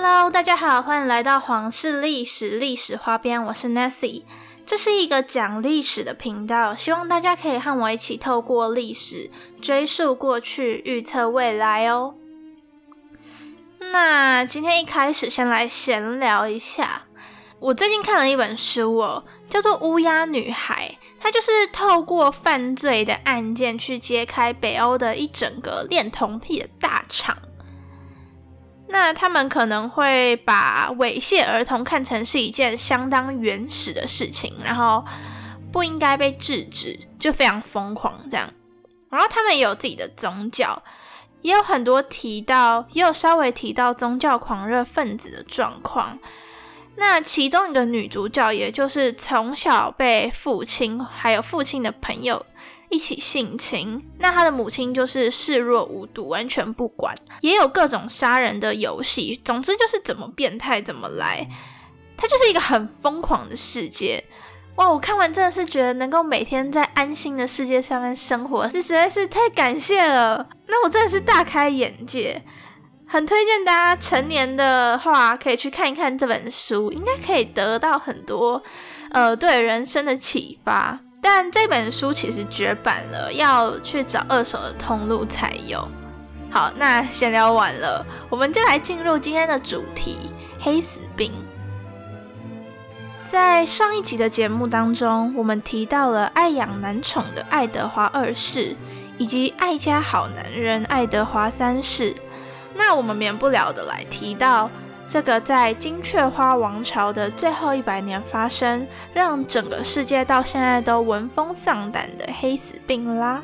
Hello，大家好，欢迎来到皇室历史历史花边，我是 Nancy。这是一个讲历史的频道，希望大家可以和我一起透过历史追溯过去，预测未来哦。那今天一开始先来闲聊一下，我最近看了一本书哦，叫做《乌鸦女孩》，它就是透过犯罪的案件去揭开北欧的一整个恋童癖的大厂。那他们可能会把猥亵儿童看成是一件相当原始的事情，然后不应该被制止，就非常疯狂这样。然后他们也有自己的宗教，也有很多提到，也有稍微提到宗教狂热分子的状况。那其中一个女主角，也就是从小被父亲还有父亲的朋友。一起性侵，那他的母亲就是视若无睹，完全不管，也有各种杀人的游戏，总之就是怎么变态怎么来，它就是一个很疯狂的世界。哇，我看完真的是觉得能够每天在安心的世界上面生活，是实在是太感谢了。那我真的是大开眼界，很推荐大家成年的话可以去看一看这本书，应该可以得到很多呃对人生的启发。但这本书其实绝版了，要去找二手的通路才有。好，那闲聊完了，我们就来进入今天的主题——黑死病。在上一集的节目当中，我们提到了爱养男宠的爱德华二世，以及爱家好男人爱德华三世。那我们免不了的来提到。这个在金雀花王朝的最后一百年发生，让整个世界到现在都闻风丧胆的黑死病啦。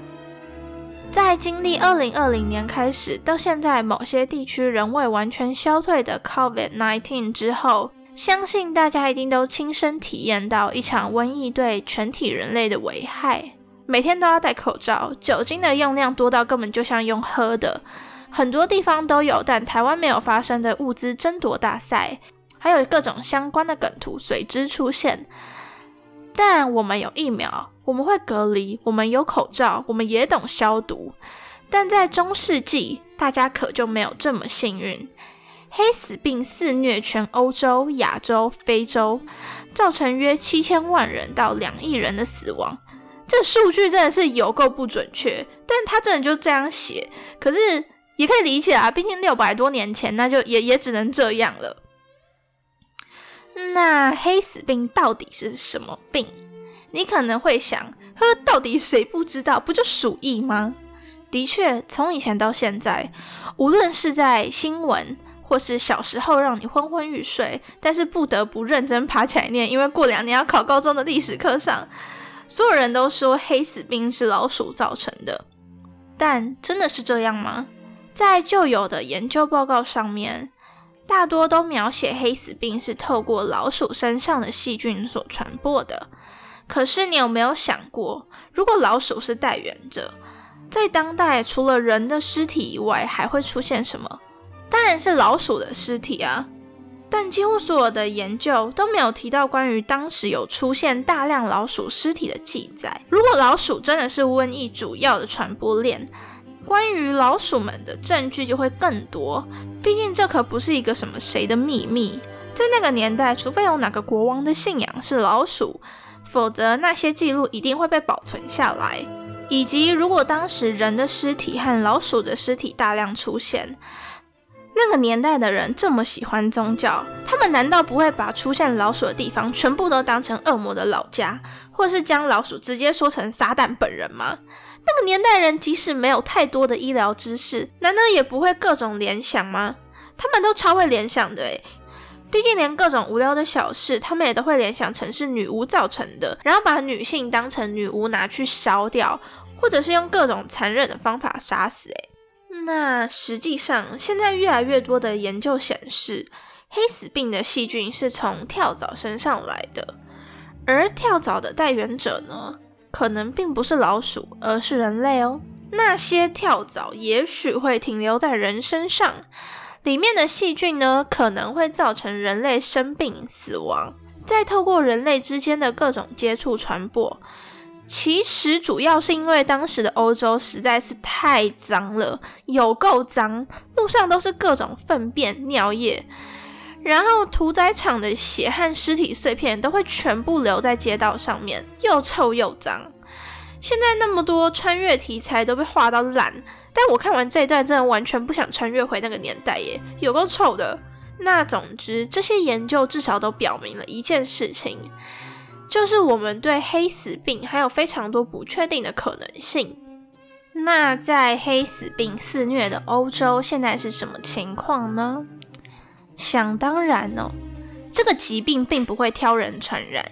在经历二零二零年开始到现在某些地区仍未完全消退的 COVID-19 之后，相信大家一定都亲身体验到一场瘟疫对全体人类的危害。每天都要戴口罩，酒精的用量多到根本就像用喝的。很多地方都有，但台湾没有发生的物资争夺大赛，还有各种相关的梗图随之出现。但我们有疫苗，我们会隔离，我们有口罩，我们也懂消毒。但在中世纪，大家可就没有这么幸运。黑死病肆虐全欧洲、亚洲、非洲，造成约七千万人到两亿人的死亡。这数据真的是有够不准确，但他真的就这样写。可是。也可以理解啊，毕竟六百多年前，那就也也只能这样了。那黑死病到底是什么病？你可能会想，呵，到底谁不知道？不就鼠疫吗？的确，从以前到现在，无论是在新闻，或是小时候让你昏昏欲睡，但是不得不认真爬起来念，因为过两年要考高中的历史课上，所有人都说黑死病是老鼠造成的。但真的是这样吗？在旧有的研究报告上面，大多都描写黑死病是透过老鼠身上的细菌所传播的。可是，你有没有想过，如果老鼠是带源者，在当代除了人的尸体以外，还会出现什么？当然是老鼠的尸体啊！但几乎所有的研究都没有提到关于当时有出现大量老鼠尸体的记载。如果老鼠真的是瘟疫主要的传播链，关于老鼠们的证据就会更多，毕竟这可不是一个什么谁的秘密。在那个年代，除非有哪个国王的信仰是老鼠，否则那些记录一定会被保存下来。以及，如果当时人的尸体和老鼠的尸体大量出现，那个年代的人这么喜欢宗教，他们难道不会把出现老鼠的地方全部都当成恶魔的老家，或是将老鼠直接说成撒旦本人吗？那个年代人即使没有太多的医疗知识，难道也不会各种联想吗？他们都超会联想的诶，毕竟连各种无聊的小事，他们也都会联想成是女巫造成的，然后把女性当成女巫拿去烧掉，或者是用各种残忍的方法杀死诶。那实际上，现在越来越多的研究显示，黑死病的细菌是从跳蚤身上来的，而跳蚤的带源者呢？可能并不是老鼠，而是人类哦。那些跳蚤也许会停留在人身上，里面的细菌呢，可能会造成人类生病、死亡，再透过人类之间的各种接触传播。其实主要是因为当时的欧洲实在是太脏了，有够脏，路上都是各种粪便、尿液。然后屠宰场的血和尸体碎片都会全部留在街道上面，又臭又脏。现在那么多穿越题材都被画到烂，但我看完这一段真的完全不想穿越回那个年代耶，有够臭的。那总之，这些研究至少都表明了一件事情，就是我们对黑死病还有非常多不确定的可能性。那在黑死病肆虐的欧洲，现在是什么情况呢？想当然哦，这个疾病并不会挑人传染，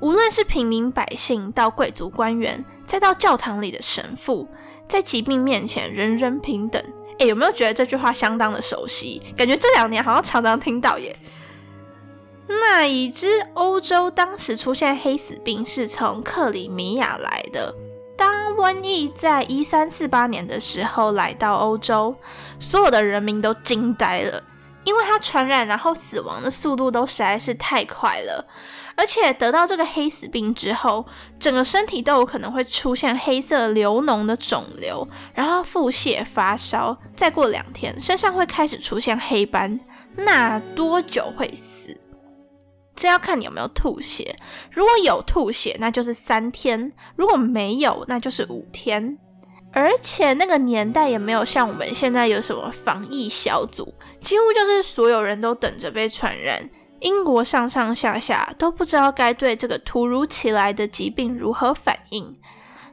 无论是平民百姓到贵族官员，再到教堂里的神父，在疾病面前人人平等。诶，有没有觉得这句话相当的熟悉？感觉这两年好像常常听到耶。那已知欧洲当时出现黑死病是从克里米亚来的。当瘟疫在一三四八年的时候来到欧洲，所有的人民都惊呆了。因为它传染，然后死亡的速度都实在是太快了，而且得到这个黑死病之后，整个身体都有可能会出现黑色流脓的肿瘤，然后腹泻、发烧，再过两天身上会开始出现黑斑。那多久会死？这要看你有没有吐血。如果有吐血，那就是三天；如果没有，那就是五天。而且那个年代也没有像我们现在有什么防疫小组。几乎就是所有人都等着被传染，英国上上下下都不知道该对这个突如其来的疾病如何反应。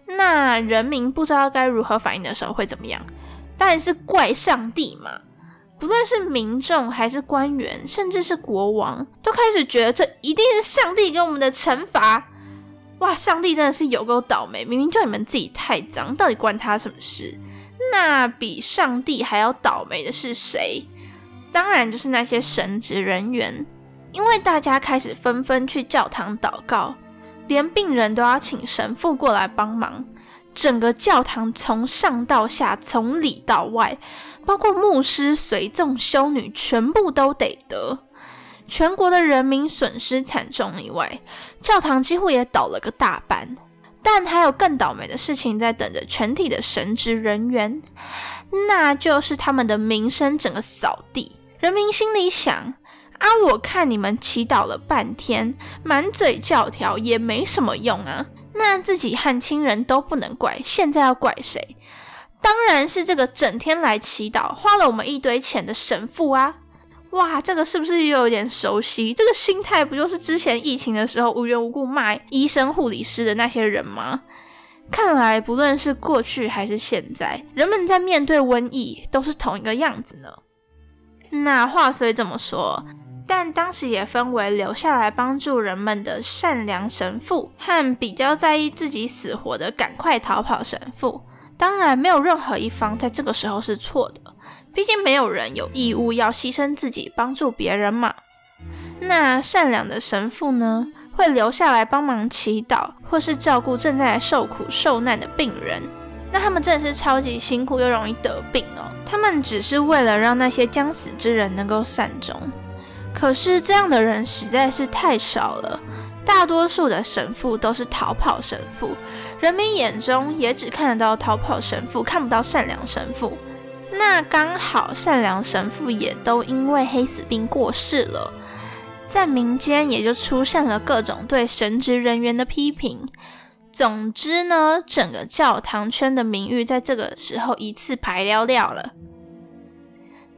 那人民不知道该如何反应的时候会怎么样？当然是怪上帝嘛！不论是民众还是官员，甚至是国王，都开始觉得这一定是上帝给我们的惩罚。哇，上帝真的是有够倒霉！明明就你们自己太脏，到底关他什么事？那比上帝还要倒霉的是谁？当然就是那些神职人员，因为大家开始纷纷去教堂祷告，连病人都要请神父过来帮忙。整个教堂从上到下，从里到外，包括牧师、随众、修女，全部都得得。全国的人民损失惨重以外，教堂几乎也倒了个大半。但还有更倒霉的事情在等着全体的神职人员，那就是他们的名声整个扫地。人民心里想：啊，我看你们祈祷了半天，满嘴教条也没什么用啊。那自己和亲人都不能怪，现在要怪谁？当然是这个整天来祈祷、花了我们一堆钱的神父啊！哇，这个是不是又有点熟悉？这个心态不就是之前疫情的时候无缘无故骂医生、护理师的那些人吗？看来不论是过去还是现在，人们在面对瘟疫都是同一个样子呢。那话虽这么说，但当时也分为留下来帮助人们的善良神父和比较在意自己死活的赶快逃跑神父。当然，没有任何一方在这个时候是错的。毕竟没有人有义务要牺牲自己帮助别人嘛。那善良的神父呢，会留下来帮忙祈祷，或是照顾正在受苦受难的病人。那他们真的是超级辛苦又容易得病哦。他们只是为了让那些将死之人能够善终。可是这样的人实在是太少了，大多数的神父都是逃跑神父，人民眼中也只看得到逃跑神父，看不到善良神父。那刚好，善良神父也都因为黑死病过世了，在民间也就出现了各种对神职人员的批评。总之呢，整个教堂圈的名誉在这个时候一次排掉掉了。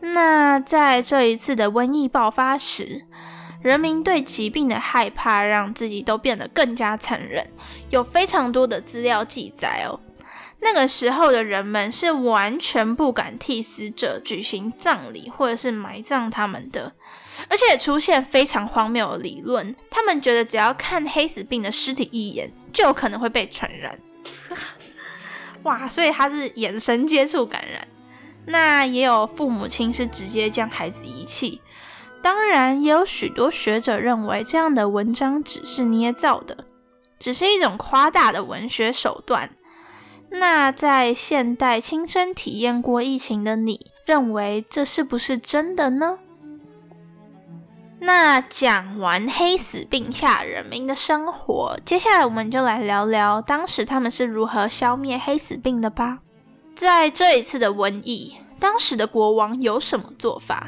那在这一次的瘟疫爆发时，人民对疾病的害怕让自己都变得更加残忍，有非常多的资料记载哦。那个时候的人们是完全不敢替死者举行葬礼或者是埋葬他们的，而且出现非常荒谬的理论，他们觉得只要看黑死病的尸体一眼，就有可能会被传染。哇，所以他是眼神接触感染。那也有父母亲是直接将孩子遗弃，当然也有许多学者认为这样的文章只是捏造的，只是一种夸大的文学手段。那在现代亲身体验过疫情的你，认为这是不是真的呢？那讲完黑死病下人民的生活，接下来我们就来聊聊当时他们是如何消灭黑死病的吧。在这一次的瘟疫，当时的国王有什么做法？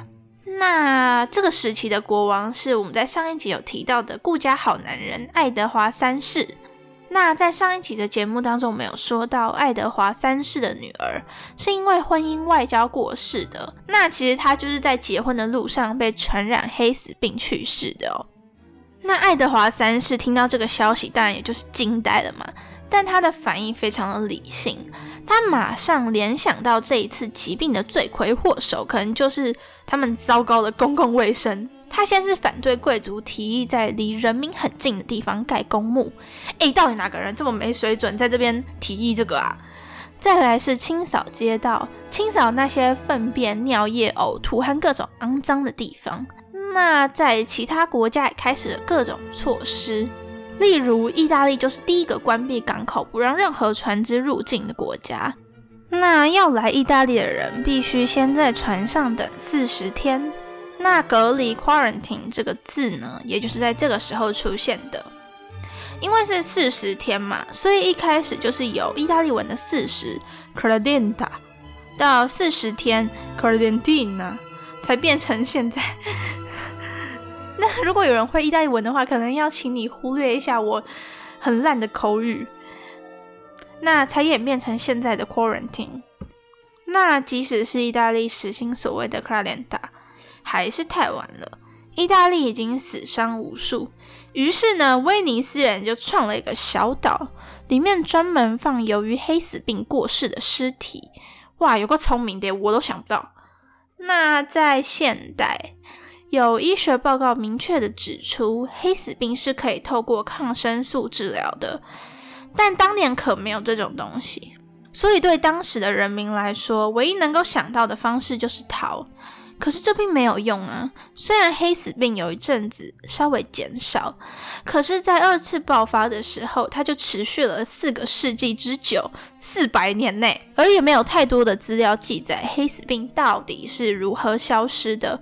那这个时期的国王是我们在上一集有提到的顾家好男人爱德华三世。那在上一集的节目当中，我们有说到爱德华三世的女儿是因为婚姻外交过世的。那其实她就是在结婚的路上被传染黑死病去世的哦。那爱德华三世听到这个消息，当然也就是惊呆了嘛。但他的反应非常的理性，他马上联想到这一次疾病的罪魁祸首可能就是他们糟糕的公共卫生。他先是反对贵族提议在离人民很近的地方盖公墓，诶，到底哪个人这么没水准，在这边提议这个啊？再来是清扫街道，清扫那些粪便、尿液、呕吐和各种肮脏的地方。那在其他国家也开始了各种措施，例如意大利就是第一个关闭港口，不让任何船只入境的国家。那要来意大利的人必须先在船上等四十天。那隔离 （quarantine） 这个字呢，也就是在这个时候出现的。因为是四十天嘛，所以一开始就是由意大利文的四十 （quaranta） 到四十天 （quarantina） 才变成现在。那如果有人会意大利文的话，可能要请你忽略一下我很烂的口语。那才演变成现在的 quarantine。那即使是意大利实行所谓的 quaranta，还是太晚了。意大利已经死伤无数，于是呢，威尼斯人就创了一个小岛，里面专门放由于黑死病过世的尸体。哇，有个聪明的，我都想不到。那在现代。有医学报告明确的指出，黑死病是可以透过抗生素治疗的，但当年可没有这种东西，所以对当时的人民来说，唯一能够想到的方式就是逃。可是这并没有用啊！虽然黑死病有一阵子稍微减少，可是，在二次爆发的时候，它就持续了四个世纪之久，四百年内，而也没有太多的资料记载黑死病到底是如何消失的。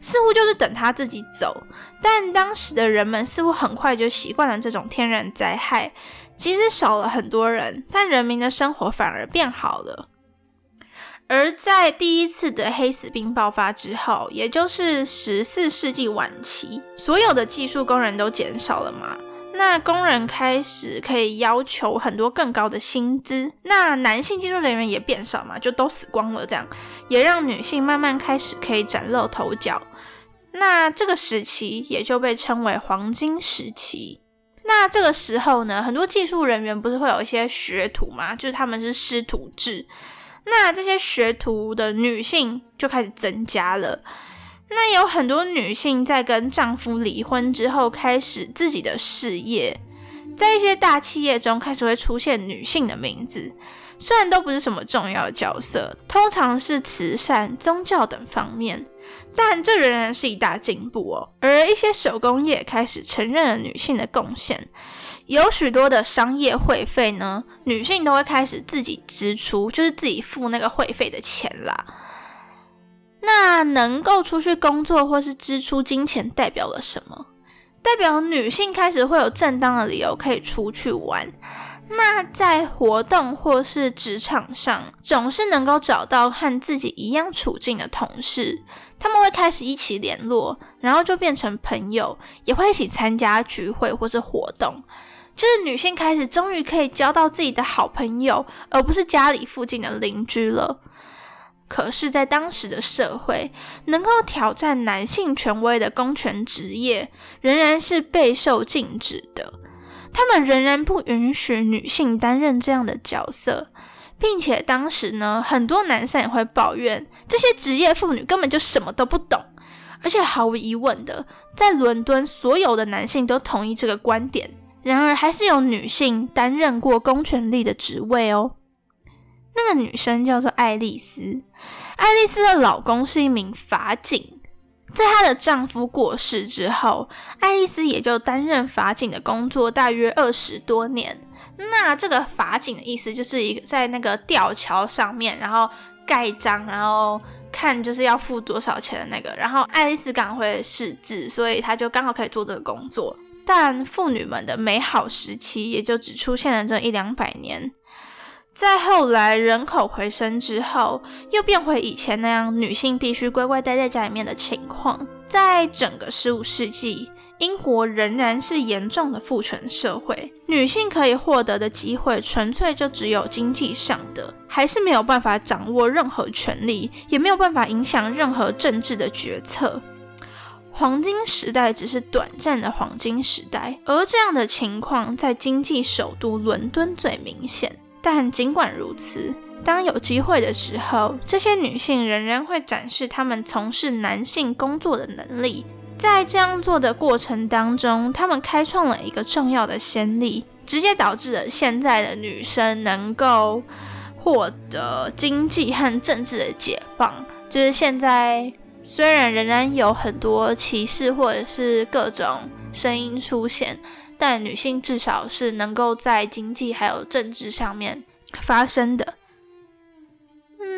似乎就是等他自己走，但当时的人们似乎很快就习惯了这种天然灾害，即使少了很多人，但人民的生活反而变好了。而在第一次的黑死病爆发之后，也就是十四世纪晚期，所有的技术工人都减少了嘛。那工人开始可以要求很多更高的薪资，那男性技术人员也变少嘛，就都死光了，这样也让女性慢慢开始可以崭露头角。那这个时期也就被称为黄金时期。那这个时候呢，很多技术人员不是会有一些学徒嘛，就是他们是师徒制。那这些学徒的女性就开始增加了。那有很多女性在跟丈夫离婚之后，开始自己的事业，在一些大企业中开始会出现女性的名字，虽然都不是什么重要的角色，通常是慈善、宗教等方面，但这仍然是一大进步哦。而一些手工业开始承认了女性的贡献，有许多的商业会费呢，女性都会开始自己支出，就是自己付那个会费的钱啦。那能够出去工作或是支出金钱代表了什么？代表女性开始会有正当的理由可以出去玩。那在活动或是职场上，总是能够找到和自己一样处境的同事，他们会开始一起联络，然后就变成朋友，也会一起参加聚会或是活动。就是女性开始终于可以交到自己的好朋友，而不是家里附近的邻居了。可是，在当时的社会，能够挑战男性权威的公权职业仍然是备受禁止的。他们仍然不允许女性担任这样的角色，并且当时呢，很多男生也会抱怨这些职业妇女根本就什么都不懂。而且毫无疑问的，在伦敦，所有的男性都同意这个观点。然而，还是有女性担任过公权力的职位哦。那个女生叫做爱丽丝，爱丽丝的老公是一名法警，在她的丈夫过世之后，爱丽丝也就担任法警的工作大约二十多年。那这个法警的意思就是一在那个吊桥上面，然后盖章，然后看就是要付多少钱的那个。然后爱丽丝刚会识字，所以她就刚好可以做这个工作。但妇女们的美好时期也就只出现了这一两百年。再后来人口回升之后，又变回以前那样女性必须乖乖待在家里面的情况。在整个十五世纪，英国仍然是严重的父权社会，女性可以获得的机会纯粹就只有经济上的，还是没有办法掌握任何权利，也没有办法影响任何政治的决策。黄金时代只是短暂的黄金时代，而这样的情况在经济首都伦敦最明显。但尽管如此，当有机会的时候，这些女性仍然会展示她们从事男性工作的能力。在这样做的过程当中，他们开创了一个重要的先例，直接导致了现在的女生能够获得经济和政治的解放。就是现在，虽然仍然有很多歧视或者是各种声音出现。但女性至少是能够在经济还有政治上面发生的。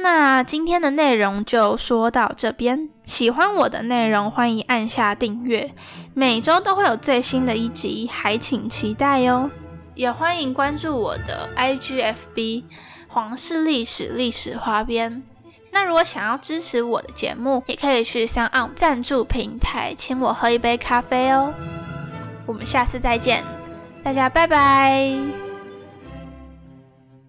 那今天的内容就说到这边，喜欢我的内容欢迎按下订阅，每周都会有最新的一集，还请期待哟。也欢迎关注我的 IGFB 皇室历史历史花边。那如果想要支持我的节目，也可以去向澳赞助平台请我喝一杯咖啡哦。我们下次再见，大家拜拜。